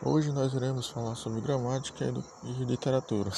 Hoje nós iremos falar sobre gramática e literatura.